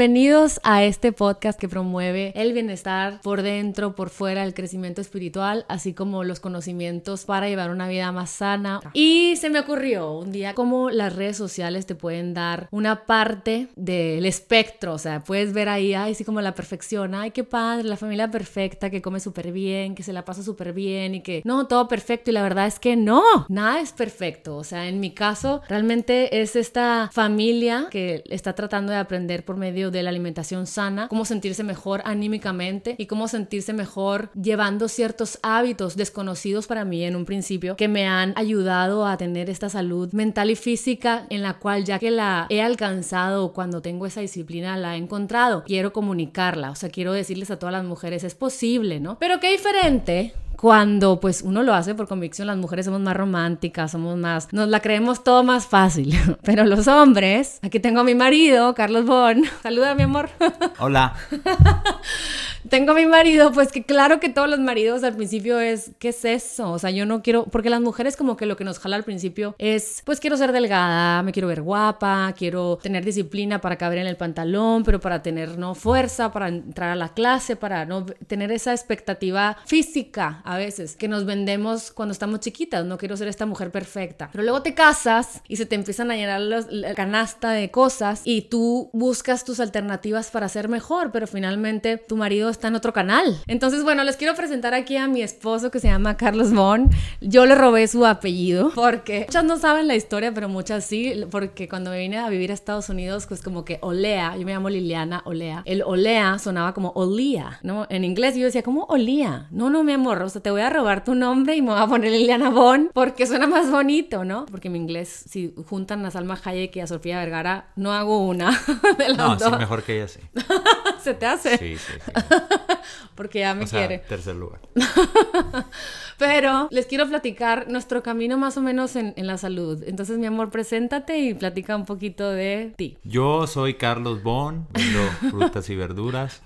Bienvenidos a este podcast que promueve el bienestar por dentro, por fuera, el crecimiento espiritual, así como los conocimientos para llevar una vida más sana. Y se me ocurrió un día cómo las redes sociales te pueden dar una parte del espectro, o sea, puedes ver ahí, ay, sí, como la perfección, ay, qué padre, la familia perfecta que come súper bien, que se la pasa súper bien y que no, todo perfecto. Y la verdad es que no, nada es perfecto. O sea, en mi caso, realmente es esta familia que está tratando de aprender por medio de la alimentación sana, cómo sentirse mejor anímicamente y cómo sentirse mejor llevando ciertos hábitos desconocidos para mí en un principio que me han ayudado a tener esta salud mental y física en la cual ya que la he alcanzado cuando tengo esa disciplina la he encontrado, quiero comunicarla, o sea, quiero decirles a todas las mujeres es posible, ¿no? Pero qué diferente cuando pues uno lo hace por convicción, las mujeres somos más románticas, somos más, nos la creemos todo más fácil, pero los hombres, aquí tengo a mi marido, Carlos Bon, saluda mi amor. Hola. tengo a mi marido, pues que claro que todos los maridos al principio es, ¿qué es eso? O sea, yo no quiero, porque las mujeres como que lo que nos jala al principio es, pues quiero ser delgada, me quiero ver guapa, quiero tener disciplina para caber en el pantalón, pero para tener, ¿no? Fuerza, para entrar a la clase, para no tener esa expectativa física a veces que nos vendemos cuando estamos chiquitas, no quiero ser esta mujer perfecta. Pero luego te casas y se te empiezan a llenar la canasta de cosas y tú buscas tus alternativas para ser mejor, pero finalmente tu marido está en otro canal. Entonces, bueno, les quiero presentar aquí a mi esposo que se llama Carlos Bon. Yo le robé su apellido porque muchas no saben la historia, pero muchas sí, porque cuando me vine a vivir a Estados Unidos, pues como que Olea, yo me llamo Liliana Olea, el Olea sonaba como Olía, ¿no? En inglés yo decía, ¿cómo Olía? No, no, mi amor, o sea, te voy a robar tu nombre y me voy a poner Liliana Bon porque suena más bonito, ¿no? Porque en inglés, si juntan a Salma Hayek y a Sofía Vergara, no hago una de las no, dos. sí, mejor que ella sí. ¿Se te hace? Sí, sí, sí. Porque ya me O sea, quiere. tercer lugar. Pero les quiero platicar nuestro camino más o menos en, en la salud. Entonces, mi amor, preséntate y platica un poquito de ti. Yo soy Carlos Bon, vendo frutas y verduras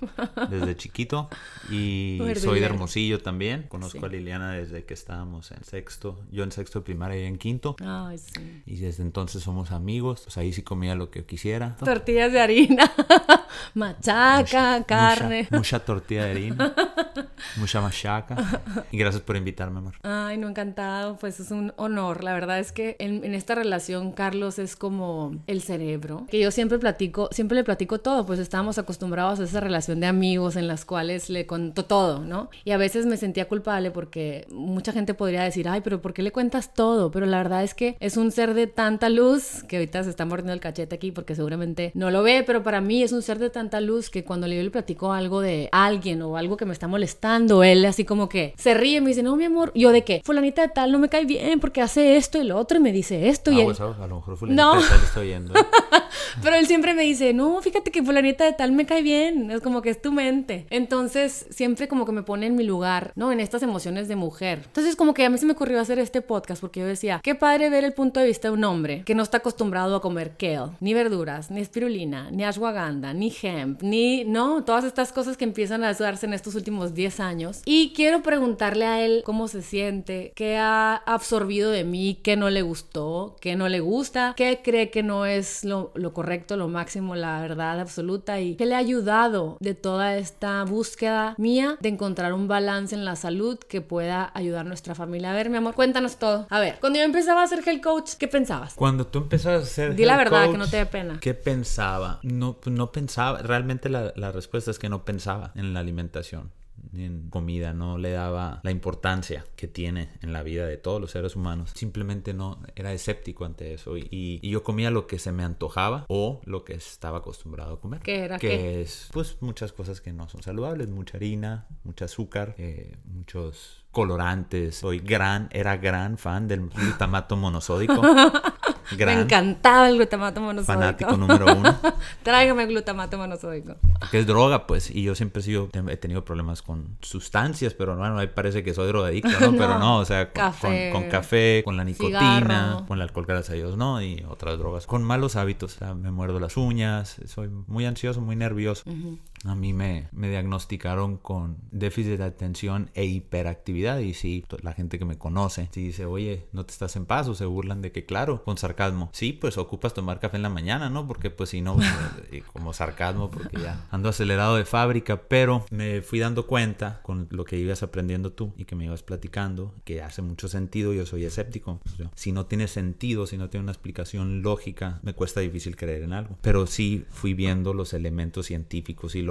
desde chiquito y soy de. Hermosillo también. Conozco Sí. a Liliana desde que estábamos en sexto, yo en sexto de primaria y en quinto. Ay, sí. Y desde entonces somos amigos, pues ahí sí comía lo que quisiera. Tortillas de harina, machaca, carne. Mucha, mucha tortilla de harina, mucha machaca. Y gracias por invitarme, amor. Ay, no, encantado. Pues es un honor. La verdad es que en, esta relación, Carlos es como el cerebro. Que yo siempre platico, siempre le platico todo. Pues estábamos acostumbrados a esa relación de amigos en las cuales le contó todo, ¿no? Y a veces me sentía culpable porque mucha gente podría decir, ay, pero ¿por qué le cuentas todo? Pero la verdad es que es un ser de tanta luz que ahorita se está mordiendo el cachete aquí porque seguramente no lo ve, pero para mí es un ser de tanta luz que cuando yo le platico algo de alguien o algo que me está molestando, él así como que se ríe y me dice, no, mi amor, yo de qué, fulanita de tal no me cae bien porque hace esto y lo otro y me dice esto y Ah, él- pues, a lo mejor fulanita No. de tal estoy yendo. pero él siempre me dice, no, fíjate que fulanita de tal me cae bien, es como que es tu mente. Entonces, siempre como que me pone en mi lugar, ¿no? En estas emociones de mujer. Entonces, como que a mí se me ocurrió hacer este podcast porque yo decía, qué padre ver el punto de vista de un hombre que no está acostumbrado a comer kale, ni verduras, ni espirulina, ni ashwagandha, ni hemp, ni, no, todas estas cosas que empiezan a darse en estos últimos 10 años. Y quiero preguntarle a él cómo se siente, qué ha absorbido de mí, qué no le gustó, qué no le gusta, qué cree que no es lo, lo correcto, lo máximo, la verdad absoluta y qué le ha ayudado de toda esta búsqueda mía de encontrar un balance en la salud que pueda ayudar a nuestra familia. A ver, mi amor, cuéntanos todo. A ver, cuando yo empezaba a ser health coach, ¿qué pensabas? Cuando tú empezabas a ser Di la verdad, que no te dé pena. ¿Qué pensaba? No, no pensaba. Realmente la, la respuesta es que no pensaba en la alimentación ni en comida, no le daba la importancia que tiene en la vida de todos los seres humanos. Simplemente no era escéptico ante eso y, y yo comía lo que se me antojaba o lo que estaba acostumbrado a comer. ¿Qué era Que qué? es pues muchas cosas que no son saludables, mucha harina, mucho azúcar, eh, muchos colorantes. Soy gran, era gran fan del glutamato monosódico. Me encantaba el glutamato monosódico. fanático número uno. Tráigame glutamato monosódico. porque es droga, pues. Y yo siempre he, sido, he tenido problemas con sustancias, pero bueno, ahí parece que soy drogadicto, ¿no? Pero no, o sea, con café, con, café, con la nicotina, con el alcohol, gracias a Dios, ¿no? Y otras drogas. Con malos hábitos, o sea, me muerdo las uñas, soy muy ansioso, muy nervioso. A mí me, me diagnosticaron con déficit de atención e hiperactividad. Y sí, la gente que me conoce, si dice, oye, no te estás en paz, o se burlan de que, claro, con sarcasmo. Sí, pues ocupas tomar café en la mañana, ¿no? Porque pues si no, eh, como sarcasmo, porque ya ando acelerado de fábrica. Pero me fui dando cuenta con lo que ibas aprendiendo tú y que me ibas platicando, que hace mucho sentido. Yo soy escéptico. si no tiene sentido, si no tiene una explicación lógica, me cuesta difícil creer en algo. Pero sí fui viendo los elementos científicos y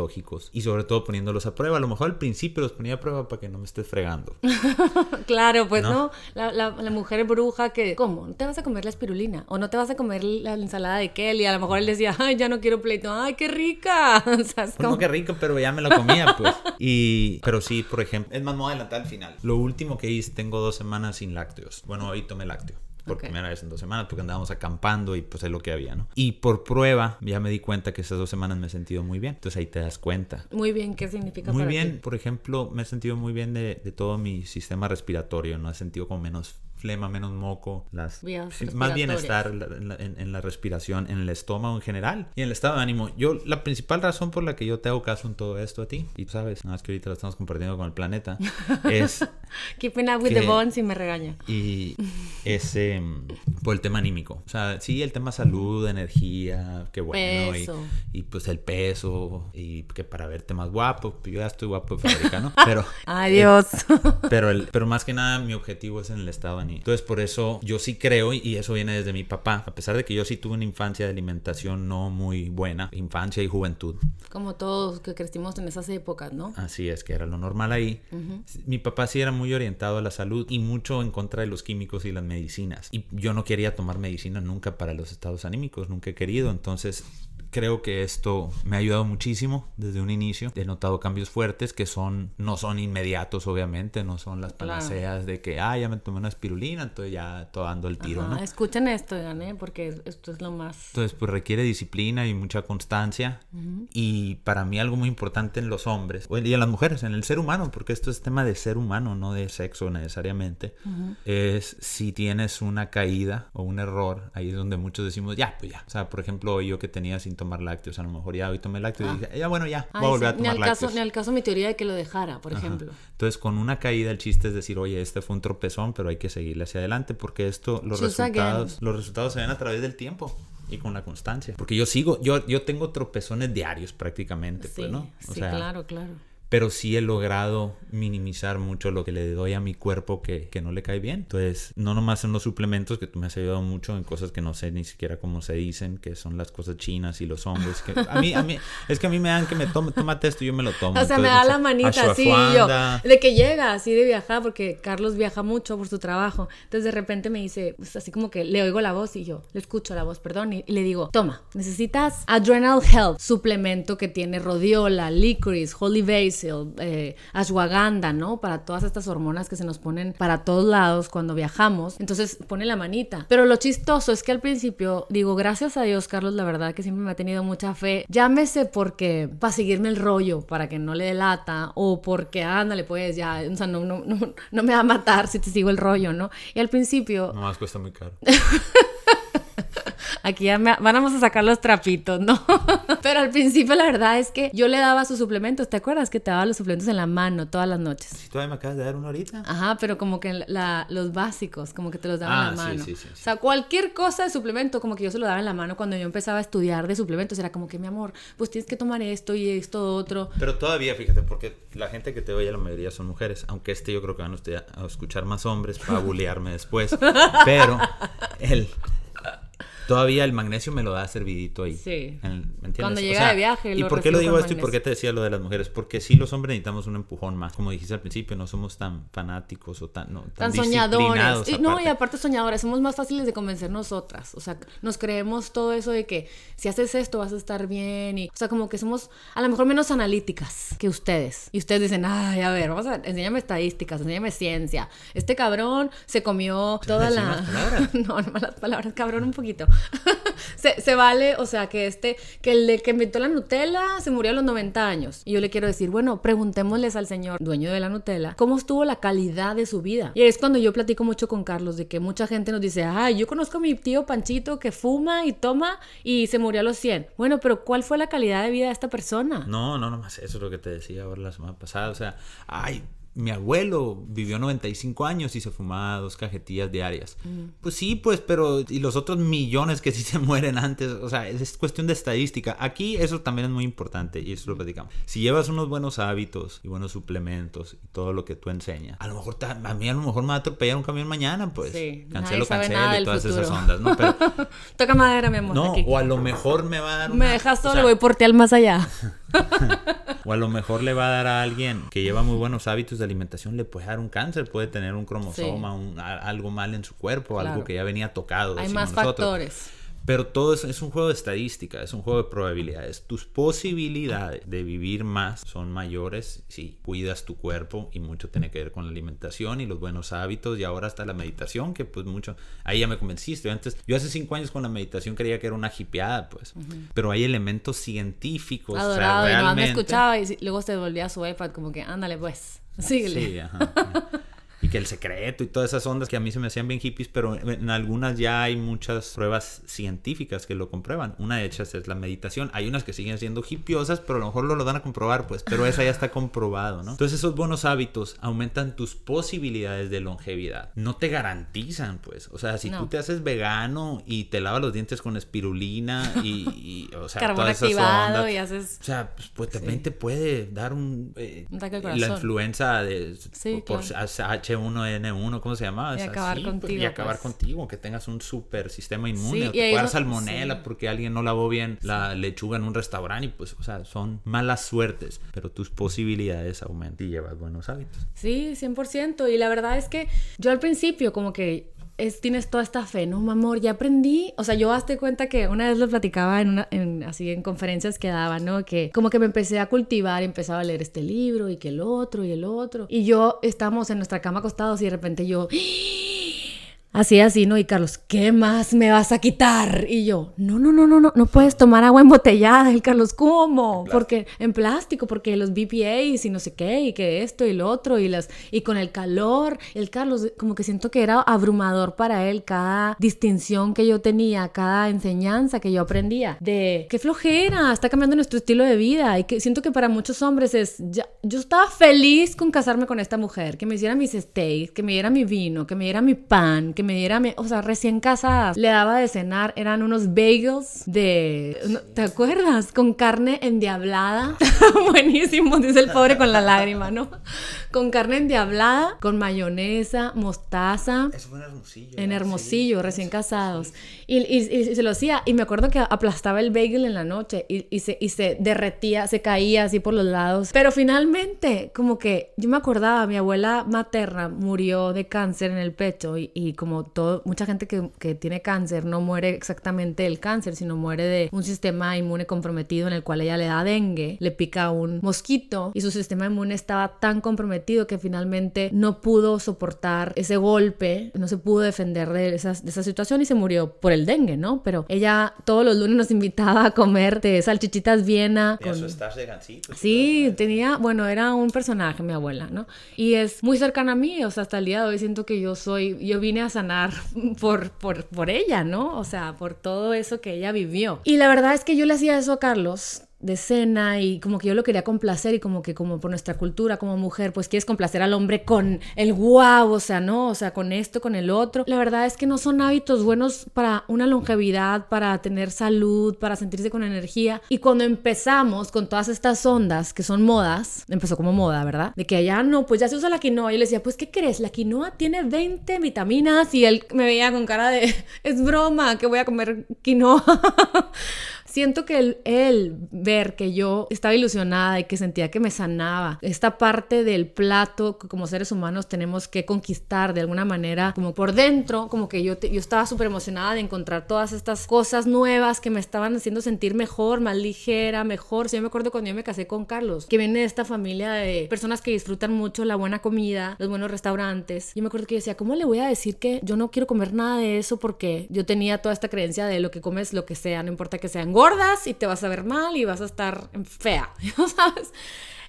y sobre todo poniéndolos a prueba. A lo mejor al principio los ponía a prueba para que no me estés fregando. claro, pues no, La, la, mujer bruja que, ¿cómo? ¿No te vas a comer la espirulina? ¿O no te vas a comer la ensalada de Kelly? A lo mejor él decía, ay, ya no quiero pleito, ay, qué rica. o sea, pues No, qué rico, pero ya me la comía, pues. Y, pero sí, por ejemplo, es más, me adelantar al final. Lo último que hice, tengo dos semanas sin lácteos. Bueno, hoy tomé lácteo por primera vez en dos semanas porque andábamos acampando y pues es lo que había, ¿no? Y por prueba ya me di cuenta que esas dos semanas me he sentido muy bien. Entonces ahí te das cuenta. Muy bien, ¿qué significa? Muy bien, por ejemplo, me he sentido muy bien de, de todo mi sistema respiratorio, ¿no? He sentido como menos flema, menos moco, las más bienestar en la, respiración, en el estómago en general y en el estado de ánimo. Yo, la principal razón por la que yo te hago caso en todo esto a ti, y tú sabes, nada más que ahorita lo estamos compartiendo con el planeta, es... Keeping up with the bones y me regaña. Y es em, por el tema anímico. O sea, sí, el tema salud, energía, qué bueno. Y, pues el peso, y que para verte más guapo, yo ya estoy guapo de fábrica, ¿no? Pero... Adiós. pero, el, pero más que nada mi objetivo es en el estado anímico entonces por eso yo sí creo, y eso viene desde mi papá, a pesar de que yo sí tuve una infancia de alimentación no muy buena, infancia y juventud. Como todos que crecimos en esas épocas, ¿no? Así es, que era lo normal ahí. Mi papá sí era muy orientado a la salud y mucho en contra de los químicos y las medicinas. Y yo no quería tomar medicina nunca para los estados anímicos, nunca he querido. Entonces creo que esto me ha ayudado muchísimo desde un inicio. He notado cambios fuertes que son no son inmediatos, obviamente, no son las panaceas de que, ah, ya me tomé una espirulina, entonces ya todo dando el tiro, ¿no? Escuchen esto, ¿eh? porque esto es lo más... Entonces, pues requiere disciplina y mucha constancia. Y para mí algo muy importante en los hombres y en las mujeres, en el ser humano, porque esto es tema de ser humano, no de sexo necesariamente, es si tienes una caída o un error, ahí es donde muchos decimos, ya, pues ya. O sea, por ejemplo, yo que tenía síntomas tomar lácteos. A lo mejor ya hoy tomé lácteos y ah. dije, ya bueno, ya, voy a volver a tomar ni lácteos. Caso, ni al caso mi teoría de que lo dejara, por ejemplo. Entonces, con una caída, el chiste es decir, oye, este fue un tropezón, pero hay que seguirle hacia adelante porque esto, los resultados, los resultados se ven a través del tiempo y con la constancia. Porque yo sigo, yo, yo tengo tropezones diarios prácticamente, pues, ¿no? sí, claro, claro pero sí he logrado minimizar mucho lo que le doy a mi cuerpo que, que, no le cae bien. Entonces, no nomás en los suplementos, que tú me has ayudado mucho en cosas que no sé ni siquiera cómo se dicen, que son las cosas chinas y los hombres. Que a mí, a mí, es que a mí me dan que me tome, tómate esto y yo me lo tomo. O sea, me da la manita así, yo, de que llega así de viajar, porque Carlos viaja mucho por su trabajo. Entonces, de repente me dice, pues, así como que le oigo la voz y yo le escucho la voz, perdón, y, le digo, toma, necesitas Adrenal Health, suplemento que tiene rodiola, licorice, holy base eh, ashwagandha, ¿no? Para todas estas hormonas que se nos ponen para todos lados cuando viajamos. Entonces pone la manita. Pero lo chistoso es que al principio digo, gracias a Dios, Carlos, la verdad que siempre me ha tenido mucha fe. Llámese porque para seguirme el rollo, para que no le delata, o porque ándale, pues ya, o sea, no, no, no, no me va a matar si te sigo el rollo, ¿no? Y al principio. No, más cuesta muy caro. Aquí ya me, vamos a sacar los trapitos, ¿no? Pero al principio la verdad es que yo le daba sus suplementos. ¿Te acuerdas que te daba los suplementos en la mano todas las noches? Sí, todavía me acabas de dar una horita. Ajá, pero como que la, los básicos, como que te los daba en la ah, mano. Sí, sí, sí, o sea, cualquier cosa de suplemento, como que yo se lo daba en la mano cuando yo empezaba a estudiar de suplementos. Era como que, mi amor, pues tienes que tomar esto y esto, otro. Pero todavía, fíjate, porque la gente que te oye, la mayoría son mujeres. Aunque este yo creo que van a escuchar más hombres para bulearme después. Pero el Todavía el magnesio me lo da servidito ahí. Sí. ¿Me entiendes? Cuando llega de viaje. ¿Y por qué lo digo esto y por qué te decía lo de las mujeres? Porque sí, los hombres necesitamos un empujón más. Como dijiste al principio, no somos tan fanáticos o tan, no, tan, soñadores. Y, no, y aparte soñadores, somos más fáciles de convencer nosotras. O sea, nos creemos todo eso de que si haces esto vas a estar bien. Y, o sea, como que somos a lo mejor menos analíticas que ustedes. Y ustedes dicen, ay, a ver, vamos a, enséñame estadísticas, enséñame ciencia. Este cabrón se comió toda la. Palabras? no, no malas palabras, cabrón un poquito se, vale, o sea, que este, que el que inventó la Nutella se murió a los 90 años. Y yo le quiero decir, bueno, preguntémosles al señor dueño de la Nutella cómo estuvo la calidad de su vida. Y es cuando yo platico mucho con Carlos de que mucha gente nos dice, ay, yo conozco a mi tío Panchito que fuma y toma y se murió a los 100. Bueno, pero ¿cuál fue la calidad de vida de esta persona? No, no, no más eso es lo que te decía ahora la semana pasada. O sea, ay, mi abuelo vivió 95 años y se fumaba dos cajetillas diarias. Mm. Pues sí, pues, pero y los otros millones que sí se mueren antes, o sea, es, cuestión de estadística. Aquí eso también es muy importante y eso lo platicamos. Si llevas unos buenos hábitos y buenos suplementos y todo lo que tú enseñas, a lo mejor a mí a lo mejor me va a atropellar un camión mañana, pues. Sí, cancelo, cancelo y todas esas ondas, ¿no? Pero, Toca madera, mi amor. No, o a lo mejor me va a dar Me dejas solo, voy por ti al más allá. o a lo mejor le va a dar a alguien que lleva muy buenos hábitos de alimentación, le puede dar un cáncer, puede tener un cromosoma, algo mal en su cuerpo, algo que ya venía tocado. Hay más factores. Pero todo eso es un juego de estadística, es un juego de probabilidades. Tus posibilidades de vivir más son mayores si cuidas tu cuerpo y mucho tiene que ver con la alimentación y los buenos hábitos y ahora hasta la meditación, que pues mucho, ahí ya me convenciste. Antes, yo hace cinco años con la meditación creía que era una hipeada, pues, pero hay elementos científicos. Adorado, y no me escuchaba y luego se volvía a su iPad como que, ándale pues, síguele. Sí, ajá y que el secreto y todas esas ondas que a mí se me hacían bien hippies, pero en algunas ya hay muchas pruebas científicas que lo comprueban. Una de ellas es la meditación. Hay unas que siguen siendo hippiosas, pero a lo mejor lo, lo van a comprobar, pues, pero esa ya está comprobado, ¿no? Entonces esos buenos hábitos aumentan tus posibilidades de longevidad. No te garantizan, pues. O sea, si tú te haces vegano y te lavas los dientes con espirulina y, o sea, Carbón todas esas ondas, y haces... O sea, pues, pues también te puede dar un... Eh, la influenza de, por, H1N1, ¿cómo se llama? Y acabar pues, contigo. Y acabar pues. contigo, que tengas un super sistema inmune. o te puedas salmonela porque alguien no lavó bien la lechuga en un restaurante y pues, o sea, son malas suertes, pero tus posibilidades aumentan y llevas buenos hábitos. Sí, 100%. Y la verdad es que yo al principio como que es, tienes toda esta fe, ¿no, mi amor? Ya aprendí, o sea, yo hazte cuenta que una vez lo platicaba en, una, en así en conferencias que daba, ¿no? Que como que me empecé a cultivar empezaba a leer este libro y que el otro y el otro. Y yo estábamos en nuestra cama acostados y de repente yo... Así, así, ¿no? Y Carlos, ¿qué más me vas a quitar? Y yo, no, no, no, no, no, no puedes tomar agua embotellada. Y Carlos, ¿cómo? Porque en plástico, porque los BPAs y no sé qué, y que esto y lo otro, y las, y con el calor. El Carlos, como que siento que era abrumador para él cada distinción que yo tenía, cada enseñanza que yo aprendía. De qué flojera, está cambiando nuestro estilo de vida. Y que siento que para muchos hombres es, ya, yo estaba feliz con casarme con esta mujer, que me hiciera mis steaks, que me diera mi vino, que me diera mi pan, que me diera, o sea, recién casadas, le daba de cenar, eran unos bagels de, ¿te acuerdas? Con carne endiablada. Buenísimo, dice el pobre con la lágrima, ¿no? Con carne endiablada, con mayonesa, mostaza. Eso fue en Hermosillo. En Hermosillo, recién casados. Y, y, se lo hacía, y me acuerdo que aplastaba el bagel en la noche y, se, y se derretía, se caía así por los lados. Pero finalmente, como que yo me acordaba, mi abuela materna murió de cáncer en el pecho y, y como todo, mucha gente que, que, tiene cáncer no muere exactamente del cáncer, sino muere de un sistema inmune comprometido en el cual ella le da dengue, le pica un mosquito y su sistema inmune estaba tan comprometido que finalmente no pudo soportar ese golpe, no se pudo defender de esa, de esa situación y se murió por el dengue, ¿no? Pero ella todos los lunes nos invitaba a comer de salchichitas viena. Con... Eso estás de gancito. Sí, tenía, bueno, era un personaje mi abuela, ¿no? Y es muy cercana a mí, o sea, hasta el día de hoy siento que yo soy, yo vine a por, por, por ella, ¿no? O sea, por todo eso que ella vivió. Y la verdad es que yo le hacía eso a Carlos de cena y como que yo lo quería complacer y como que como por nuestra cultura como mujer pues quieres complacer al hombre con el guau, o sea, no, o sea, con esto, con el otro. La verdad es que no son hábitos buenos para una longevidad, para tener salud, para sentirse con energía. Y cuando empezamos con todas estas ondas que son modas, empezó como moda, ¿verdad? De que allá no, pues ya se usa la quinoa. Y yo le decía, pues ¿qué crees? La quinoa tiene 20 vitaminas y él me veía con cara de, es broma, que voy a comer quinoa. siento que él, él, ver que yo estaba ilusionada y que sentía que me sanaba, esta parte del plato que como seres humanos tenemos que conquistar de alguna manera, como por dentro, como que yo, yo estaba súper emocionada de encontrar todas estas cosas nuevas que me estaban haciendo sentir mejor, más ligera, mejor. Sí, yo me acuerdo cuando yo me casé con Carlos, que viene de esta familia de personas que disfrutan mucho la buena comida, los buenos restaurantes. Yo me acuerdo que yo decía, ¿cómo le voy a decir que yo no quiero comer nada de eso porque yo tenía toda esta creencia de lo que comes, lo que sea, no importa que sean y te vas a ver mal y vas a estar fea, ¿sabes?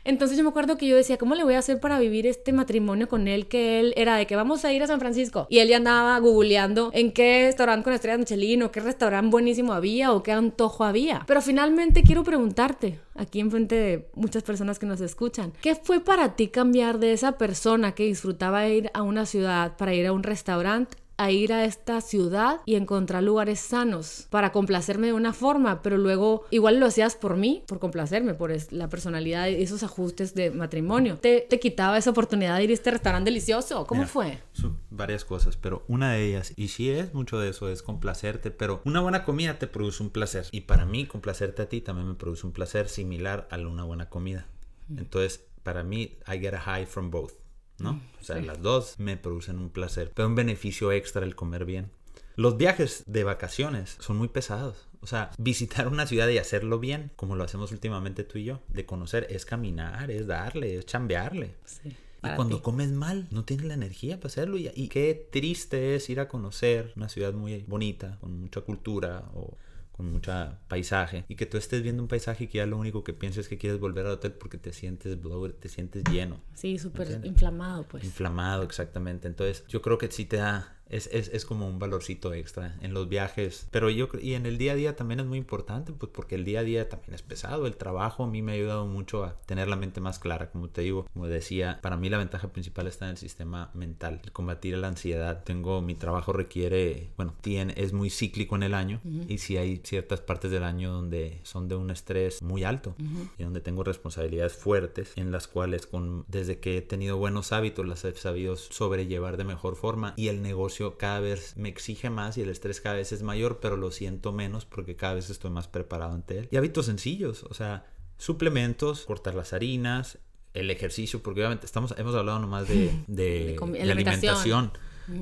Entonces yo me acuerdo que yo decía, ¿cómo le voy a hacer para vivir este matrimonio con él? Que él era de que vamos a ir a San Francisco. Y él ya andaba googleando en qué restaurante con estrella Michelin o qué restaurante buenísimo había o qué antojo había. Pero finalmente quiero preguntarte, aquí enfrente de muchas personas que nos escuchan, ¿qué fue para ti cambiar de esa persona que disfrutaba ir a una ciudad para ir a un restaurante a ir a esta ciudad y encontrar lugares sanos para complacerme de una forma, pero luego igual lo hacías por mí, por complacerme, por la personalidad y esos ajustes de matrimonio. Te, te, quitaba esa oportunidad de ir a este restaurante delicioso. ¿Cómo fue? Son varias cosas, pero una de ellas, y sí es mucho de eso, es complacerte, pero una buena comida te produce un placer. Y para mí, complacerte a ti también me produce un placer similar a una buena comida. Entonces, para mí, I get a high from both. ¿No? Mm, o sea, las dos me producen un placer, pero un beneficio extra el comer bien. Los viajes de vacaciones son muy pesados. O sea, visitar una ciudad y hacerlo bien, como lo hacemos últimamente tú y yo, de conocer, es caminar, es darle, es chambearle. y cuando comes mal, no tienes la energía para hacerlo. Y, y, qué triste es ir a conocer una ciudad muy bonita, con mucha cultura o con mucha paisaje y que tú estés viendo un paisaje y que ya lo único que piensas es que quieres volver al hotel porque te sientes blower, te sientes lleno. Sí, súper inflamado, pues. Inflamado, exactamente. Entonces, yo creo que sí te da es, es, es, como un valorcito extra en los viajes. Pero yo y en el día a día también es muy importante, pues porque el día a día también es pesado. El trabajo a mí me ha ayudado mucho a tener la mente más clara, como te digo, como decía, para mí la ventaja principal está en el sistema mental, el combatir la ansiedad. Tengo mi trabajo requiere, bueno, tiene, es muy cíclico en el año. Y si hay ciertas partes del año donde son de un estrés muy alto. Y donde tengo responsabilidades fuertes en las cuales con desde que he tenido buenos hábitos las he sabido sobrellevar de mejor forma. Y el negocio cada vez me exige más y el estrés cada vez es mayor, pero lo siento menos porque cada vez estoy más preparado ante él. Y hábitos sencillos, o sea, suplementos, cortar las harinas, el ejercicio, porque obviamente estamos, hemos hablado nomás de, de, alimentación.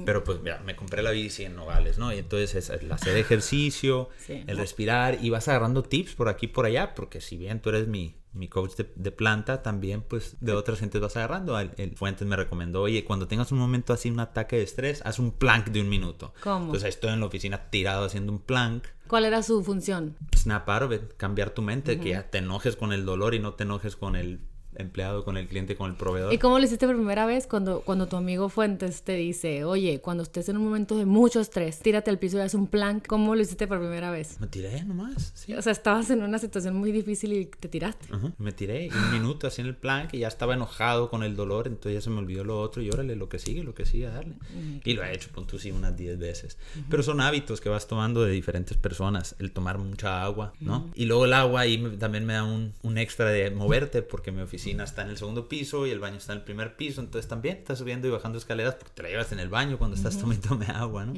Pero pues mira, me compré la bici en Nogales, ¿no? Y entonces es el hacer ejercicio, el respirar y vas agarrando tips por aquí y por allá, porque si bien tú eres mi, mi coach de, planta, también pues de otras gentes vas agarrando. El, Fuentes me recomendó, oye, cuando tengas un momento así, un ataque de estrés, haz un plank de un minuto. ¿Cómo? Entonces estoy en la oficina tirado haciendo un plank. ¿Cuál era su función? Snap out of it, cambiar tu mente, que ya te enojes con el dolor y no te enojes con el empleado, con el cliente, con el proveedor. ¿Y cómo lo hiciste por primera vez cuando, cuando tu amigo Fuentes te dice, oye, cuando estés en un momento de mucho estrés, tírate al piso y haz un plan? ¿Cómo lo hiciste por primera vez? Me tiré nomás, sí. O sea, estabas en una situación muy difícil y te tiraste. Me tiré un minuto así en el plan que ya estaba enojado con el dolor, entonces ya se me olvidó lo otro y órale, lo que sigue, lo que sigue, a darle. Y lo he hecho, punto sí, unas 10 veces. Pero son hábitos que vas tomando de diferentes personas, el tomar mucha agua, ¿no? Y luego el agua ahí también me da un, un extra de moverte porque mi oficina está en el segundo piso y el baño está en el primer piso, entonces también estás subiendo y bajando escaleras porque te la llevas en el baño cuando estás tomando agua, ¿no?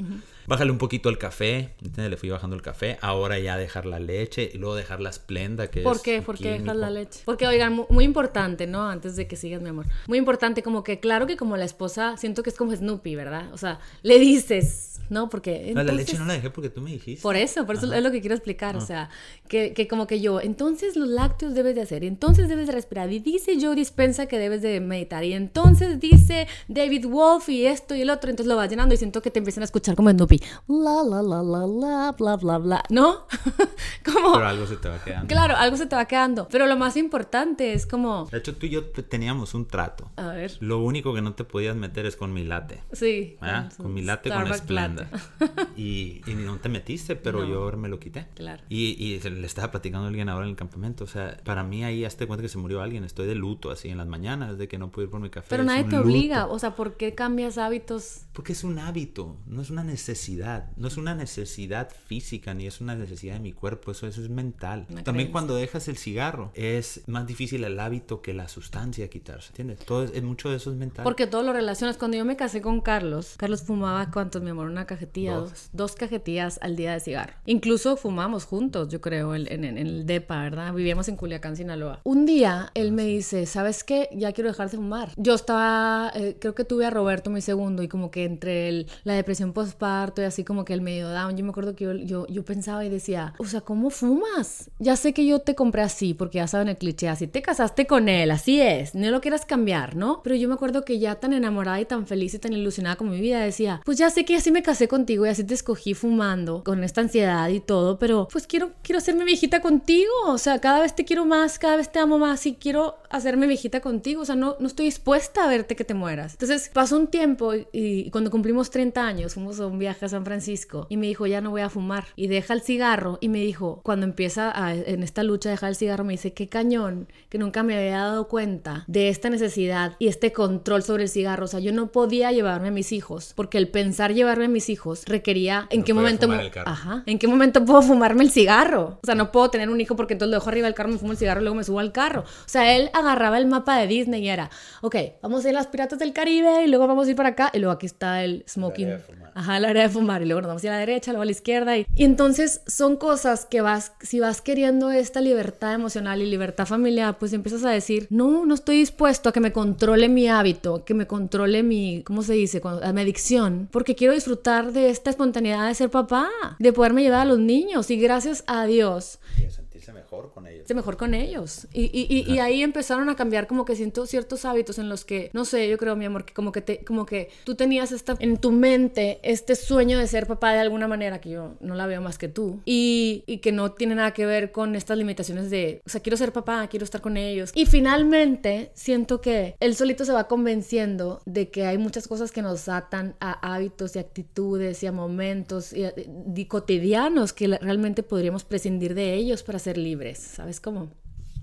Bájale un poquito el café, ¿entiendes? Le fui bajando el café, ahora ya dejar la leche y luego dejar la esplenda que ¿Por qué? ¿Por qué dejar la leche? Porque, oigan, muy, importante, ¿no? Antes de que sigas, mi amor. Muy importante, como que, claro que como la esposa, siento que es como Snoopy, ¿verdad? O sea, le dices, ¿no? Porque... la leche no la dejé porque tú me dijiste. Por eso, por eso es lo que quiero explicar, o sea, que, que, como que yo, entonces los lácteos debes de hacer, entonces debes de respirar, y dice yo dispensa que debes de meditar, y entonces dice David Wolf y esto y el otro, entonces lo vas llenando y siento que te empiezan a escuchar como Snoopy la, la, la, la, la, bla, bla, bla, ¿no? como... Pero algo se te va quedando. Claro, algo se te va quedando. Pero lo más importante es como... De hecho, tú y yo teníamos un trato. A ver. Lo único que no te podías meter es con mi latte. Sí. Con, mi latte con Splenda. y, y no te metiste, pero yo me lo quité. Claro. Y, y le estaba platicando a alguien ahora en el campamento. O sea, para mí ahí, hazte cuenta que se murió alguien. Estoy estoy de luto así en las mañanas de que no puedo ir por mi café. Pero nadie te obliga, luto. o sea, ¿por qué cambias hábitos? Porque es un hábito, no es una necesidad, no es una necesidad física ni es una necesidad de mi cuerpo, eso, eso es mental. Una También creencia. cuando dejas el cigarro es más difícil el hábito que la sustancia quitarse, ¿entiendes? Todo es, es- mucho de eso es mental. Porque todo lo relacionas. Cuando yo me casé con Carlos, Carlos fumaba, ¿cuántos, mi amor? Una cajetilla, Dos. dos, dos cajetillas al día de cigarro. Incluso fumamos juntos, yo creo, en, en- en el DEPA, ¿verdad? Vivíamos en Culiacán, Sinaloa. Un día él me dice, ¿sabes qué? Ya quiero dejar de fumar. Yo estaba, eh, creo que tuve a Roberto, mi segundo, y como que entre el- la depresión postparto y así como que el medio down, yo me acuerdo que yo, yo, yo pensaba y decía, o sea, ¿cómo fumas? Ya sé que yo te compré así, porque ya saben el cliché, así te casaste con él, así es, no lo quieras cambiar, ¿no? Pero yo me acuerdo que ya tan enamorada y tan feliz y tan ilusionada con mi vida decía, pues ya sé que así me casé contigo y así te escogí fumando, con esta ansiedad y todo, pero pues quiero, quiero hacerme viejita contigo, o sea, cada vez te quiero más, cada vez te amo más y quiero hacerme viejita contigo, o sea, no, no estoy dispuesta a verte que te mueras. Entonces pasó un tiempo y, y cuando cumplimos 30 años fuimos a un viaje a San Francisco y me dijo, ya no voy a fumar y deja el cigarro y me dijo, cuando empieza a- en esta lucha de dejar el cigarro, me dice, qué cañón, que nunca me había dado cuenta de esta necesidad y este control sobre el cigarro, o sea, yo no podía llevarme a mis hijos porque el pensar llevarme a mis hijos requería en No qué momento... Ajá, ¿en qué momento puedo fumarme el cigarro? O sea, no puedo tener un hijo porque entonces lo dejo arriba del carro, me fumo el cigarro y luego me subo al carro. O sea, él agarraba el mapa de Disney y era, ok, vamos a ir a las Piratas del Caribe y luego vamos a ir para acá y luego aquí está el smoking. fumar. Ajá, la área de fumar y luego nos vamos a ir a la derecha, luego a la izquierda. Y, y entonces son cosas que vas, si vas queriendo esta libertad emocional y libertad familiar, pues empiezas a decir, no, no estoy dispuesto a que me controle mi hábito, que me controle mi, ¿cómo se dice? Cuando- a mi adicción, porque quiero disfrutar de esta espontaneidad de ser papá, de poderme llevar a los niños y gracias a Dios Y sentirse mejor con ellos. mejor con ellos. Y, y, y, y ahí empezaron a cambiar como que siento ciertos hábitos en los que, no sé, yo creo, mi amor, que como que, te, como que tú tenías esta, en tu mente este sueño de ser papá de alguna manera, que yo no la veo más que tú, y, y que no tiene nada que ver con estas limitaciones de, o sea, quiero ser papá, quiero estar con ellos. Y finalmente siento que él solito se va convenciendo de que hay muchas cosas que nos atan a hábitos y actitudes y a momentos y a- y cotidianos que realmente podríamos prescindir de ellos para ser libres, ¿sabes cómo?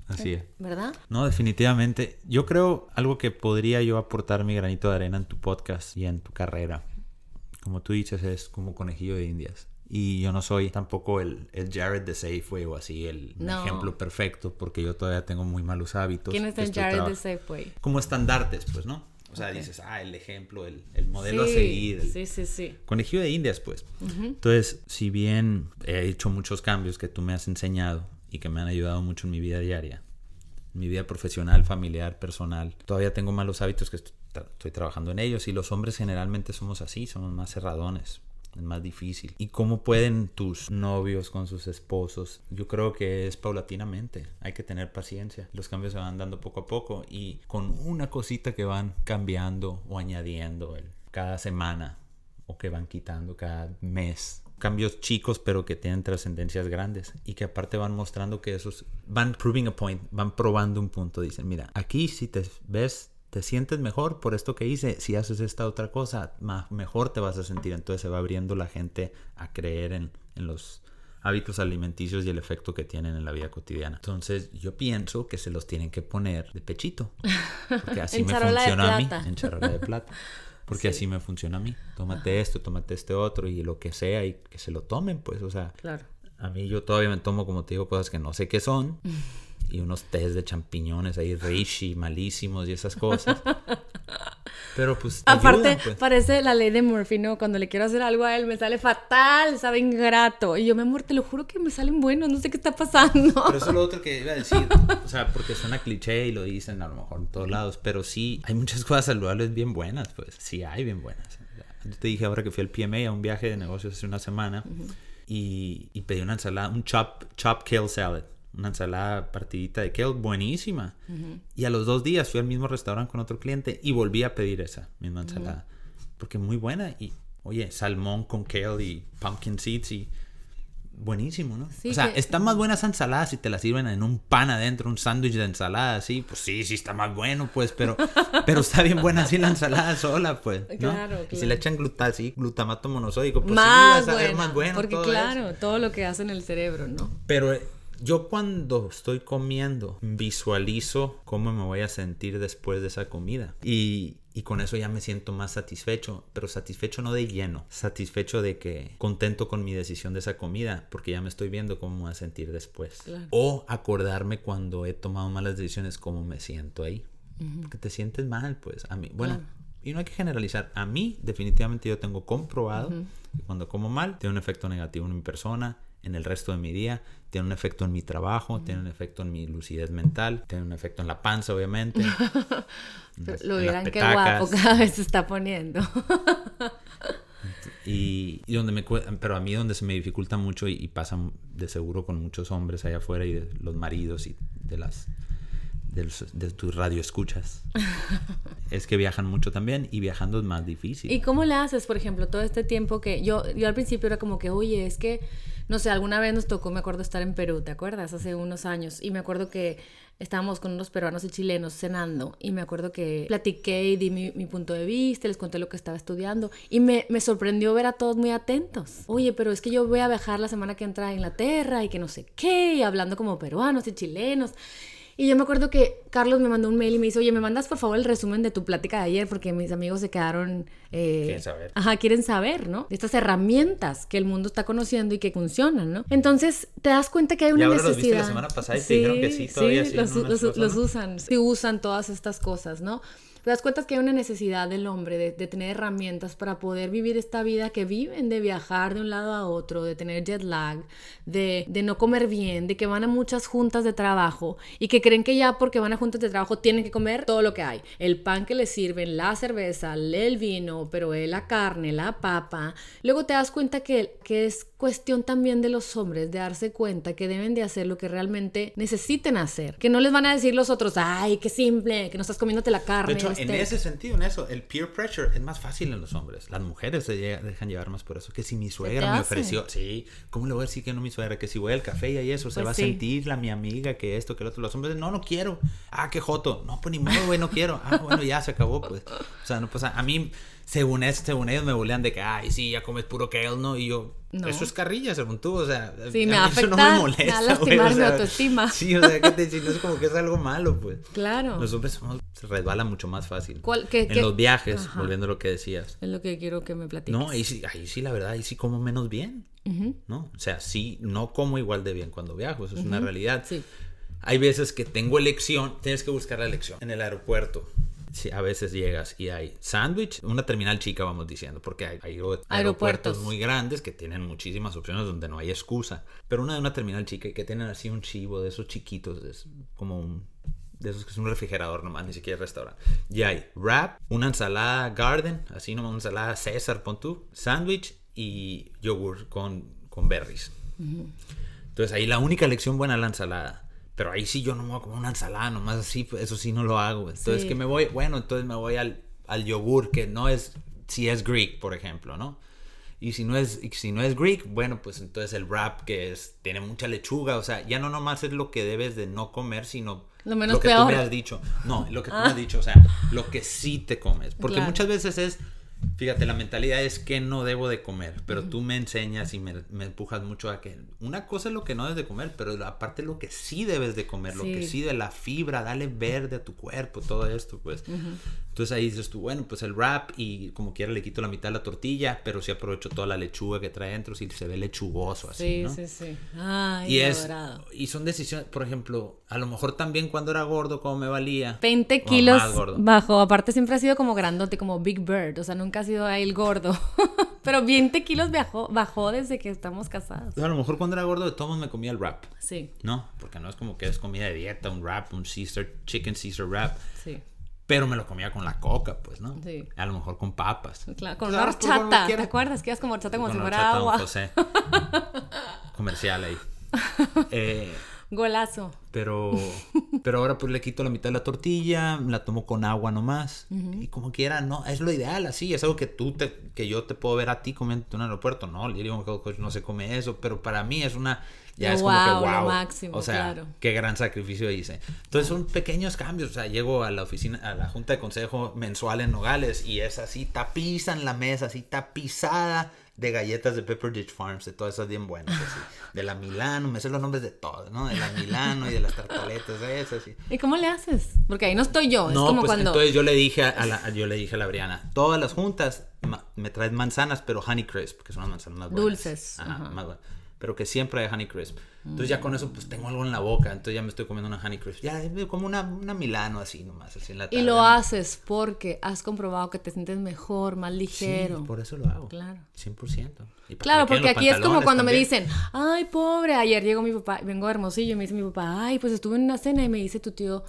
Así es. ¿Verdad? No, definitivamente. Yo creo algo que podría yo aportar mi granito de arena en tu podcast y en tu carrera. Como tú dices, es como conejillo de indias. Y yo no soy tampoco el, el Jared de Safeway o así, el No. ejemplo perfecto, porque yo todavía tengo muy malos hábitos. ¿Quién es el Jared de Safeway? Como estandartes, pues, ¿no? O sea, Ok. dices, ah, el ejemplo, el, el modelo a Sí, seguir. el- Sí, sí, sí. Conejillo de indias, pues. Entonces, si bien he hecho muchos cambios que tú me has enseñado y que me han ayudado mucho en mi vida diaria, mi vida profesional, familiar, personal, todavía tengo malos hábitos que estoy, tra- estoy trabajando en ellos y los hombres generalmente somos así, somos más cerradones. Es más difícil. ¿Y cómo pueden tus novios con sus esposos? Yo creo que es paulatinamente. Hay que tener paciencia. Los cambios se van dando poco a poco y con una cosita que van cambiando o añadiendo cada semana o que van quitando cada mes. Cambios chicos pero que tienen trascendencias grandes y que aparte van mostrando que esos van proving a point, van probando un punto. Dicen, mira, aquí si te ves, te sientes mejor por esto que hice, si haces esta otra cosa, más mejor te vas a sentir. Entonces se va abriendo la gente a creer en, en los hábitos alimenticios y el efecto que tienen en la vida cotidiana. Entonces yo pienso que se los tienen que poner de pechito. Porque así me funciona a mí. En charola de plata. Porque Sí. así me funciona a mí. Tómate esto, tómate este otro y lo que sea y que se lo tomen, pues. O sea, Claro. a mí yo todavía me tomo, como te digo, cosas que no sé qué son. Y unos test de champiñones ahí, reishi, malísimos y esas cosas. Pero pues. te Aparte, ayudan, pues. parece la ley de Murphy, ¿no? Cuando le quiero hacer algo a él, me sale fatal, sabe ingrato. Y yo, mi amor, te lo juro que me salen buenos, no sé qué está pasando. Pero eso es lo otro que iba a decir. O sea, porque suena cliché y lo dicen a lo mejor en todos lados. Pero sí, hay muchas cosas saludables bien buenas, pues. Sí, hay bien buenas. Yo te dije ahora que fui al PMA a un viaje de negocios hace una semana. y, y pedí una ensalada, un chop, chop kale salad. Una ensalada partidita de kale buenísima. Y a los dos días fui al mismo restaurante con otro cliente y volví a pedir esa misma ensalada. Porque muy buena. Y, oye, salmón con kale y pumpkin seeds y buenísimo, ¿no? Sí, o sea, que- están más buenas ensaladas si te las sirven en un pan adentro, un sándwich de ensalada, así, pues sí, sí está más bueno, pues, pero, pero está bien buena así la ensalada sola, pues, ¿no? Claro, Y si claro. le echan gluta, sí, glutamato monosódico, pues más sí, va a saber buena, más bueno Porque todo claro, eso. todo lo que hace en el cerebro, ¿no? Pero yo cuando estoy comiendo visualizo cómo me voy a sentir después de esa comida. Y, y con eso ya me siento más satisfecho, pero satisfecho no de lleno, satisfecho de que contento con mi decisión de esa comida, porque ya me estoy viendo cómo me voy a sentir después. O acordarme cuando he tomado malas decisiones, cómo me siento ahí. Porque te sientes mal, pues. A mí, bueno, y no hay que generalizar. A mí, definitivamente, yo tengo comprobado que cuando como mal, tiene un efecto negativo en mi persona, en el resto de mi día, tiene un efecto en mi trabajo, tiene un efecto en mi lucidez mental, tiene un efecto en la panza, obviamente. Lo dirán qué guapo cada vez se está poniendo. y, y, donde me pero a mí donde se me dificulta mucho y, y, pasa de seguro con muchos hombres allá afuera y de los maridos y de las de, de tus radioescuchas es que viajan mucho también y viajando es más difícil. ¿Y cómo le haces, por ejemplo, todo este tiempo que yo yo al principio era como que, "Oye, es que no sé, alguna vez nos tocó, me acuerdo estar en Perú, ¿te acuerdas? Hace unos años y me acuerdo que estábamos con unos peruanos y chilenos cenando y me acuerdo que platiqué y di mi, mi punto de vista, les conté lo que estaba estudiando y me, me, sorprendió ver a todos muy atentos. Oye, pero es que yo voy a viajar la semana que entra a Inglaterra y que no sé qué, y hablando como peruanos y chilenos. Y yo me acuerdo que Carlos me mandó un mail y me dice, oye, ¿me mandas por favor el resumen de tu plática de ayer? Porque mis amigos se quedaron... Eh, quieren saber. Ajá, quieren saber, ¿no? Estas herramientas que el mundo está conociendo y que funcionan, ¿no? Entonces, te das cuenta que hay una y ahora necesidad. Los viste la semana pasada y sí, te dijeron que sí, todavía sí, los, los, los, usan. Sí, usan todas estas cosas, ¿no? Te das cuenta que hay una necesidad del hombre de, de, tener herramientas para poder vivir esta vida que viven, de viajar de un lado a otro, de tener jet lag, de, de no comer bien, de que van a muchas juntas de trabajo y que creen que ya porque van a juntas de trabajo tienen que comer todo lo que hay. El pan que les sirven, la cerveza, el vino, pero la carne, la papa. Luego te das cuenta que, que es cuestión también de los hombres de darse cuenta que deben de hacer lo que realmente necesiten hacer. Que no les van a decir los otros, ay, qué simple, que no estás comiéndote la carne. De hecho, en ese sentido, en eso, el peer pressure es más fácil en los hombres. Las mujeres se dejan llevar más por eso. Que si mi suegra me ofreció, sí, ¿cómo le voy a decir que no mi suegra? Que si voy al café y eso, pues se va sí. a sentir la mi amiga, que esto, que lo otro. Los hombres, no, no quiero. Ah, qué joto. No, pues ni modo, güey, no quiero. Ah, bueno, ya se acabó, pues. O sea, no pasa. A mí, según, es, según ellos, me bolean de que, ay, sí, ya comes puro kale, ¿no? Y yo, no. Eso es carrilla, según tú, o sea, sí, me a mí eso no me molesta. Me va a lastimar o sea, mi autoestima. Sí, o sea, que te no es como que es algo malo, pues. Claro. Los hombres somos, se resbala mucho más fácil. ¿Cuál, qué, en qué? los viajes, Ajá. volviendo a lo que decías. Es lo que quiero que me platiques. No, ahí sí, ahí sí, la verdad, ahí sí como menos bien, uh -huh. ¿no? O sea, sí, no como igual de bien cuando viajo, eso es uh -huh. una realidad. Sí. Hay veces que tengo elección, tienes que buscar la elección en el aeropuerto. A veces llegas y hay sándwich, una terminal chica, vamos diciendo, porque hay, hay aeropuertos, aeropuertos, muy grandes que tienen muchísimas opciones donde no hay excusa. Pero una de una terminal chica y que tienen así un chivo de esos chiquitos, es como un. De esos que es un refrigerador nomás, ni siquiera restaurante. Y hay wrap, una ensalada garden, así nomás una ensalada César, pon tú, sándwich y yogur con, con berries. Uh -huh. Entonces ahí la única elección buena es la ensalada. Pero ahí sí yo no me voy a comer una ensalada, nomás así, eso sí no lo hago. Entonces, sí. que me voy? Bueno, entonces me voy al, al, yogur, que no es, si es Greek, por ejemplo, ¿no? Y si no es, si no es Greek, bueno, pues entonces el wrap, que es, tiene mucha lechuga, o sea, ya no nomás es lo que debes de no comer, sino lo, menos lo que peor. tú me has dicho. No, lo que tú ah. me has dicho, o sea, lo que sí te comes. Porque claro. muchas veces es Fíjate, la mentalidad es que no debo de comer, pero tú me enseñas y me, me, empujas mucho a que una cosa es lo que no debes de comer, pero aparte lo que sí debes de comer, sí. lo que sí de la fibra, dale verde a tu cuerpo, todo esto, pues. Uh -huh. Entonces ahí dices tú, bueno, pues el wrap y como quiera le quito la mitad de la tortilla, pero sí aprovecho toda la lechuga que trae dentro, si se ve lechugoso así, sí, ¿no? Sí, sí, Ay, y es y son decisiones, por ejemplo, a lo mejor también cuando era gordo, como me valía. 20 kilos bajo, aparte siempre ha sido como grandote, como Big Bird, o sea, nunca ha sido ahí el gordo. Pero 20 kilos bajó, bajó desde que estamos casados. A lo mejor cuando era gordo de todos me comía el wrap. Sí. ¿No? Porque no es como que es comida de dieta, un wrap, un Caesar, chicken Caesar wrap. Sí. Pero me lo comía con la coca, pues, ¿no? Sí. A lo mejor con papas. Claro, con la horchata. ¿Te acuerdas que ibas con horchata como con si fuera agua? José. Comercial ahí. eh, Golazo. Pero, pero ahora pues le quito la mitad de la tortilla, la tomo con agua nomás. Uh -huh. Y como quiera, no, es lo ideal, así. Es algo que tú, te, que yo te puedo ver a ti comiendo en un aeropuerto. No, coach no se come eso, pero para mí es una... Ya es wow, como que wow. máximo, o sea, claro. qué gran sacrificio hice. Entonces son pequeños cambios. O sea, llego a la oficina, a la junta de consejo mensual en Nogales y es así, tapizan la mesa, así tapizada de galletas de Pepperidge Farms, de todas esas bien buenas, así. De la Milano, me sé los nombres de todas, ¿no? De la Milano y de las tartaletas, esas, sí. ¿Y cómo le haces? Porque ahí no estoy yo, es No, como pues cuando... entonces yo le dije a la, yo le dije a la Briana, todas las juntas ma- me traes manzanas, pero Honey Crisp, que son las manzanas más buenas. Dulces, Ajá, ajá. más buenas. Pero que siempre hay Honey Crisp. Entonces ya con eso pues tengo algo en la boca, entonces ya me estoy comiendo una Honey Crisp. Ya es como una, una Milano así nomás, así en la Y tarde, lo ¿no? haces porque has comprobado que te sientes mejor, más Sí, ligero. por eso lo hago. Claro. 100%. Y para Claro, que me porque aquí es como cuando me también. dicen, ay, pobre, ayer llegó mi papá, vengo de Hermosillo y me dice mi papá, ay, pues estuve en una cena y me dice tu tío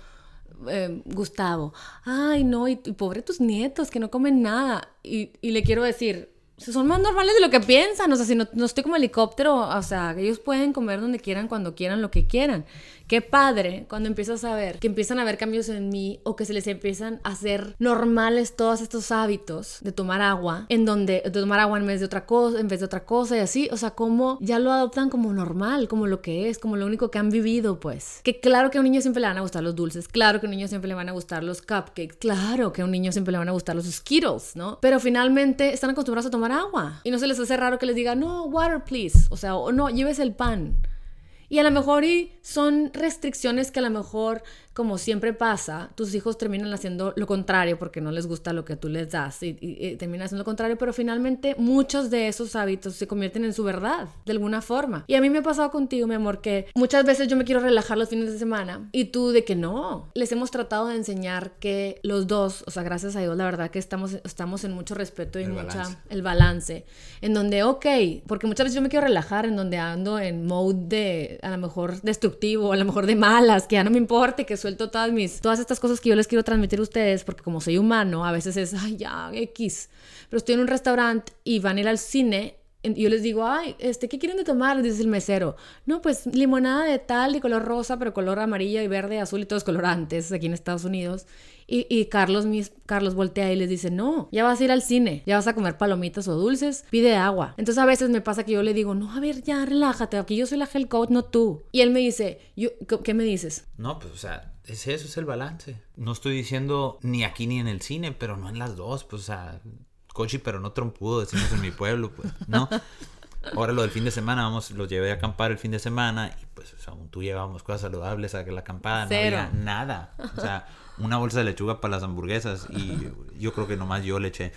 eh, Gustavo, ay, no, y, y pobre tus nietos que no comen nada. Y, y le quiero decir, son más normales de lo que piensan, o sea, si no, no estoy como helicóptero, o sea, ellos pueden comer donde quieran, cuando quieran, lo que quieran. Qué padre cuando empiezas a ver que empiezan a haber cambios en mí o que se les empiezan a hacer normales todos estos hábitos de tomar agua, en donde de tomar agua en vez de otra cosa, en vez de otra cosa y así, o sea, como ya lo adoptan como normal, como lo que es, como lo único que han vivido, pues. Que claro que a un niño siempre le van a gustar los dulces, claro que a un niño siempre le van a gustar los cupcakes, claro que a un niño siempre le van a gustar los Skittles, ¿no? Pero finalmente están acostumbrados a tomar agua y no se les hace raro que les diga, no, water please, o sea, o no, lleves el pan. Y a lo mejor y son restricciones que a lo mejor, como siempre pasa, tus hijos terminan haciendo lo contrario porque no les gusta lo que tú les das y, y- y terminan haciendo lo contrario, pero finalmente muchos de esos hábitos se convierten en su verdad, de alguna forma. Y a mí me ha pasado contigo, mi amor, que muchas veces yo me quiero relajar los fines de semana y tú de que no. Les hemos tratado de enseñar que los dos, o sea, gracias a Dios, la verdad que estamos, estamos en mucho respeto y El mucha balance. el balance, en donde, ok, porque muchas veces yo me quiero relajar, en donde ando en mode de, a lo mejor destructivo, a lo mejor de malas, que ya no me importe, que suelto todas mis, todas estas cosas que yo les quiero transmitir a ustedes, porque como soy humano, a veces es, ay, ya, X, pero estoy en un restaurante y van a ir al cine. Yo les digo, ay, este, ¿qué quieren de tomar? Dice el mesero. No, pues limonada de tal, de color rosa, pero color amarillo y verde, azul y todos colorantes aquí en Estados Unidos. Y, y Carlos, mis, Carlos voltea y les dice, no, ya vas a ir al cine, ya vas a comer palomitas o dulces, pide agua. Entonces a veces me pasa que yo le digo, no, a ver, ya, relájate, aquí yo soy la health coach, no tú. Y él me dice, yo, ¿qué me dices? No, pues, o sea, es eso, es el balance. No estoy diciendo ni aquí ni en el cine, pero no en las dos, pues, o sea, cochi, pero no trompudo, decimos en mi pueblo, pues, ¿no? Ahora lo del fin de semana, vamos, los llevé a acampar el fin de semana y pues, o sea, tú llevábamos cosas saludables a la acampada, Cero. no había nada. O sea, una bolsa de lechuga para las hamburguesas y yo creo que nomás yo le eché.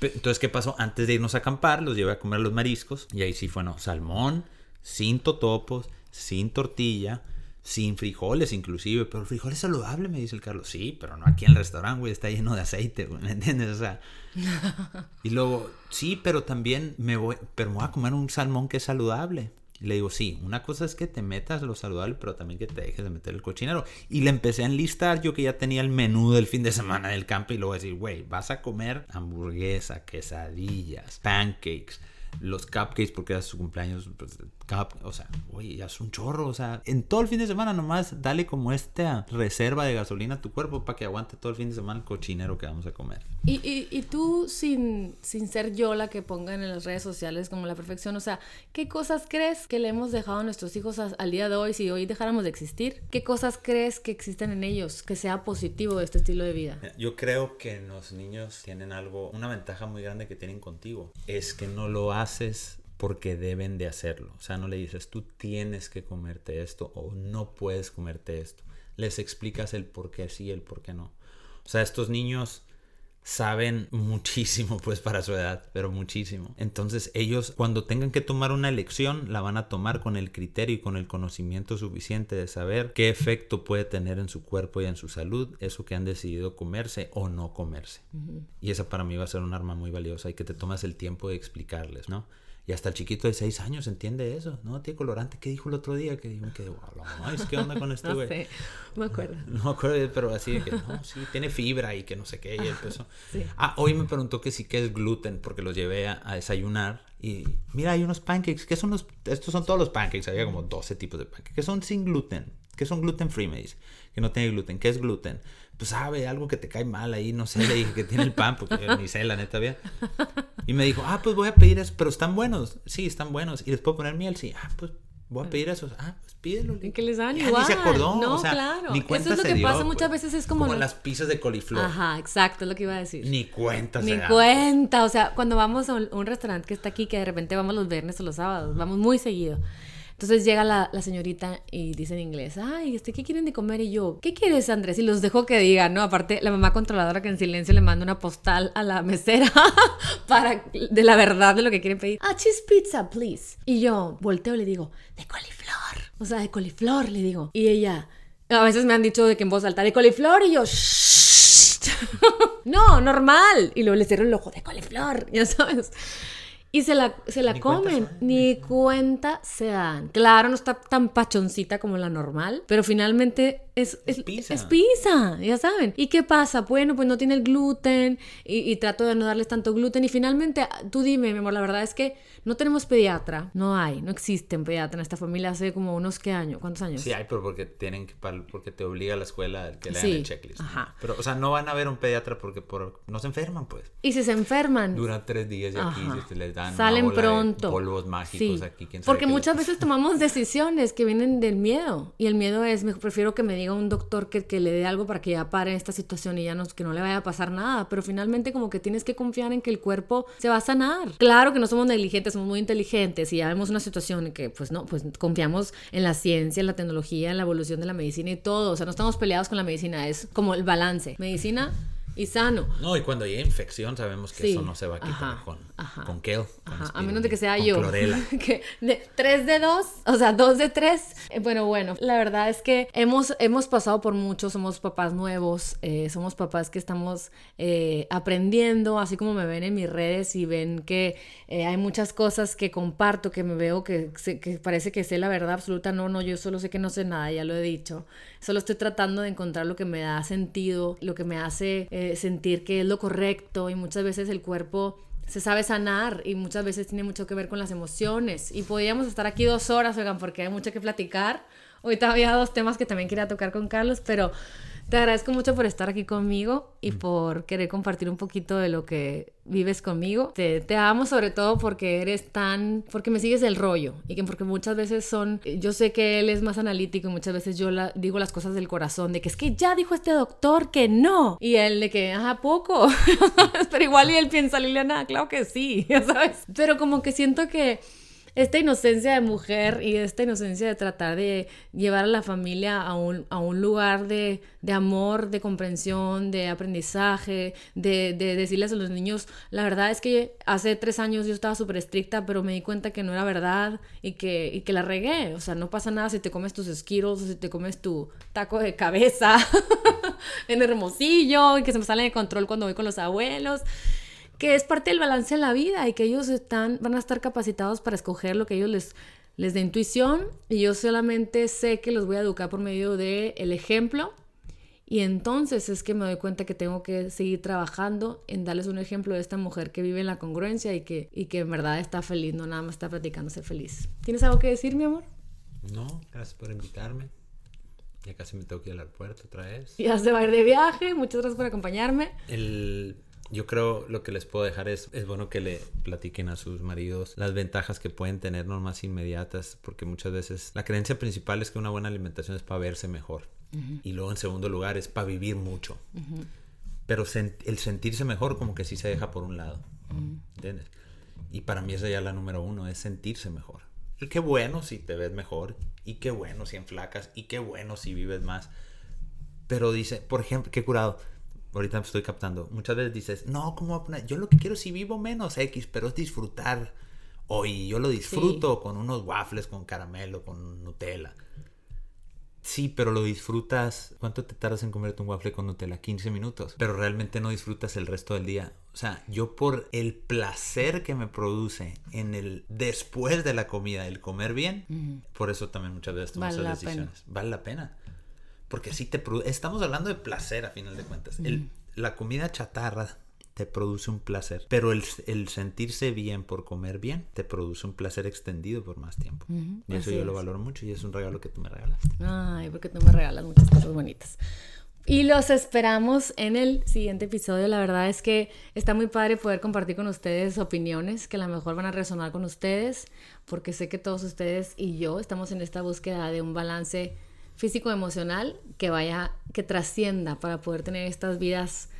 Entonces, ¿qué pasó? Antes de irnos a acampar, los llevé a comer los mariscos. Y ahí sí fue, no, salmón, sin totopos, sin tortilla, sin frijoles inclusive. Pero el frijol es saludable, me dice el Carlos. Sí, pero no aquí en el restaurante, güey, está lleno de aceite, güey, ¿me entiendes? O sea... Y luego, sí, pero también me voy, pero me voy a comer un salmón que es saludable. Y le digo, sí, una cosa es que te metas lo saludable, pero también que te dejes de meter el cochinero. Y le empecé a enlistar yo que ya tenía el menú del fin de semana del campo y luego decir, güey, vas a comer hamburguesa, quesadillas, pancakes, los cupcakes porque era su cumpleaños, pues, cup- o sea, oye, ya es un chorro, o sea, en todo el fin de semana nomás dale como esta reserva de gasolina a tu cuerpo para que aguante todo el fin de semana el cochinero que vamos a comer. Y, y, y tú, sin, sin ser yo la que ponga en las redes sociales como la perfección, o sea, ¿qué cosas crees que le hemos dejado a nuestros hijos a- al día de hoy si hoy dejáramos de existir? ¿Qué cosas crees que existen en ellos que sea positivo de este estilo de vida? Yo creo que los niños tienen algo, una ventaja muy grande que tienen contigo, es que no lo haces porque deben de hacerlo. O sea, no le dices, tú tienes que comerte esto o no puedes comerte esto. Les explicas el por qué sí el por qué no. O sea, estos niños saben muchísimo pues para su edad, pero muchísimo. Entonces ellos cuando tengan que tomar una elección la van a tomar con el criterio y con el conocimiento suficiente de saber qué efecto puede tener en su cuerpo y en su salud eso que han decidido comerse o no comerse. Y esa para mí va a ser un arma muy valiosa y que te tomas el tiempo de explicarles, ¿no? Y hasta el chiquito de 6 años entiende eso, ¿no? Tiene colorante, ¿qué dijo el otro día? Que dijo que, "Ay, ¿qué onda con este No güey? sé, me acuerdo. No me acuerdo, pero así de que no, sí, tiene fibra y que no sé qué. Y empezó. Sí. Ah, hoy me preguntó que sí que es gluten, porque los llevé a, a desayunar. Y mira, hay unos pancakes. ¿Qué son los? Estos son todos los pancakes. Había como 12 tipos de pancakes. Que son sin gluten. Que son gluten free, me dice. Que no tiene gluten. ¿Qué es gluten? Pues sabe, algo que te cae mal ahí. No sé, le dije que tiene el pan, porque ni sé, la neta, bien. Y me dijo, ah, pues voy a pedir eso, pero están buenos. Sí, están buenos. ¿Y les puedo poner miel? Sí. Ah, pues Voy a pedir eso. Ah, pues pídelo. Que les dan igual. Ni se acordó. No, o sea, claro. Ni Eso cuenta es lo se que dio, pasa muchas veces, es como los- las pizzas de coliflor. Ajá, exacto, es lo que iba a decir. Ni cuenta Ni se dan. cuenta, o sea, cuando vamos a un, un restaurante que está aquí, que de repente vamos los viernes o los sábados, vamos muy seguido. Entonces llega la, la señorita y dice en inglés, ay, este, ¿qué quieren de comer? Y yo, ¿qué quieres, Andrés? Y los dejo que digan, ¿no? Aparte, la mamá controladora que en silencio le manda una postal a la mesera para, de la verdad de lo que quieren pedir. Ah, cheese pizza, please. Y yo volteo y le digo, de coliflor. O sea, de coliflor, le digo. Y ella, a veces me han dicho de que en voz alta, de coliflor, y yo, "Shh". no, normal. Y luego le cierro el ojo de coliflor, ya sabes. Y se la, se la Ni cuenta comen, dan. ni cuenta se dan. Claro, no está tan pachoncita como la normal, pero finalmente es, es, Es pizza. es pizza, ya saben. ¿Y qué pasa? Bueno, pues no tiene el gluten y, y trato de no darles tanto gluten. Y finalmente, tú dime, mi amor, la verdad es que no tenemos pediatra, no hay, no existe un pediatra en esta familia hace como unos qué años, ¿cuántos años? Sí, hay, pero porque tienen que porque te obliga a la escuela que lean Sí, el checklist. ¿no? ajá. Pero, o sea, no van a ver un pediatra porque por, no se enferman, pues. Y si se enferman, Duran tres días y aquí se les dan una Salen de pronto. polvos mágicos Sí, aquí. quién sabe Porque les muchas veces tomamos decisiones que vienen del miedo. Y el miedo es, me prefiero que me un doctor que, que le dé algo para que ya pare esta situación y ya no, que no le vaya a pasar nada. Pero finalmente como que tienes que confiar en que el cuerpo se va a sanar. Claro que no somos negligentes, somos muy inteligentes y ya vemos una situación en que pues no, pues confiamos en la ciencia, en la tecnología, en la evolución de la medicina y todo. O sea, no estamos peleados con la medicina, es como el balance. Medicina y sano. No, y cuando llega infección sabemos que Sí, eso no se va a quitar ajá, con, ajá. con Kale. con Ajá, a menos de que sea con yo. Clorela. que de, tres de dos, o sea, dos de tres. Eh, Bueno, bueno, la verdad es que hemos, hemos pasado por mucho, somos papás nuevos, eh, somos papás que estamos eh, aprendiendo, así como me ven en mis redes y ven que eh, hay muchas cosas que comparto, que me veo que, que parece que sé la verdad absoluta. No, no, yo solo sé que no sé nada, ya lo he dicho. Solo estoy tratando de encontrar lo que me da sentido, lo que me hace eh, sentir que es lo correcto y muchas veces el cuerpo se sabe sanar y muchas veces tiene mucho que ver con las emociones. Y podríamos estar aquí dos horas, oigan, porque hay mucho que platicar. Ahorita había dos temas que también quería tocar con Carlos, pero te agradezco mucho por estar aquí conmigo y por querer compartir un poquito de lo que vives conmigo. Te, te amo sobre todo porque eres tan, porque me sigues el rollo y que porque muchas veces son, yo sé que él es más analítico y muchas veces yo la- digo las cosas del corazón, de que es que ya dijo este doctor que no. Y él de que, ajá, poco. Pero igual y él piensa, Liliana, claro que sí, ya sabes. Pero como que siento que esta inocencia de mujer y esta inocencia de tratar de llevar a la familia a un, a un lugar de, de amor, de comprensión, de aprendizaje, de, de decirles a los niños, la verdad es que hace tres años yo estaba súper estricta, pero me di cuenta que no era verdad y que, y que la regué. O sea, no pasa nada si te comes tus Skittles o si te comes tu taco de cabeza en Hermosillo y que se me sale de control cuando voy con los abuelos que es parte del balance en la vida y que ellos están, van a estar capacitados para escoger lo que ellos les, les dé intuición y yo solamente sé que los voy a educar por medio del el ejemplo y entonces es que me doy cuenta que tengo que seguir trabajando en darles un ejemplo de esta mujer que vive en la congruencia y que, y que en verdad está feliz, no nada más está platicándose feliz. ¿Tienes algo que decir, mi amor? No, gracias por invitarme. Ya casi me tengo que ir al aeropuerto otra vez. Ya se va a ir de viaje, muchas gracias por acompañarme. El, yo creo lo que les puedo dejar es, es bueno que le platiquen a sus maridos las ventajas que pueden tener no más inmediatas, porque muchas veces la creencia principal es que una buena alimentación es para verse mejor. Y luego en segundo lugar es para vivir mucho. Pero sen- el sentirse mejor como que sí se deja por un lado. ¿Entiendes? Y para mí esa ya es la número uno, es sentirse mejor. Y qué bueno si te ves mejor, y qué bueno si enflacas, y qué bueno si vives más. Pero dice, por ejemplo, qué curado. Ahorita me estoy captando. Muchas veces dices, no, ¿cómo voy a poner? Yo lo que quiero es si vivo menos X, pero es disfrutar. Hoy yo lo disfruto con unos waffles, con caramelo, con Nutella. Sí, pero lo disfrutas. ¿Cuánto te tardas en comerte un waffle con Nutella? 15 minutos. Pero realmente no disfrutas el resto del día. O sea, yo por el placer que me produce en el después de la comida, el comer bien, por eso también muchas veces tomo Vale esas la pena. decisiones. Vale la pena. Porque sí te estamos hablando de placer a final de cuentas. El- la comida chatarra te produce un placer, pero el, el sentirse bien por comer bien te produce un placer extendido por más tiempo. y eso así yo lo valoro mucho y es un regalo que tú me regalaste. Ay, porque tú me regalas muchas cosas bonitas. Y los esperamos en el siguiente episodio. La verdad es que está muy padre poder compartir con ustedes opiniones que a lo mejor van a resonar con ustedes, porque sé que todos ustedes y yo estamos en esta búsqueda de un balance físico-emocional que vaya, que trascienda para poder tener estas vidas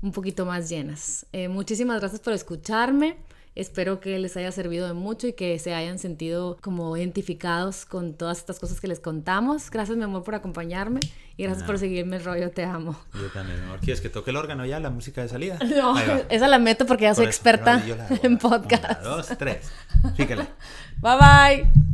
un poquito más llenas. Eh, muchísimas gracias por escucharme. Espero que les haya servido de mucho y que se hayan sentido como identificados con todas estas cosas que les contamos. Gracias, mi amor, por acompañarme y gracias por seguirme el rollo. Te amo. Yo también, mi amor. ¿Quieres que toque el órgano ya, la música de salida? No, esa la meto porque ya soy experta en podcast. Una, dos, tres. Fíjale. Bye bye.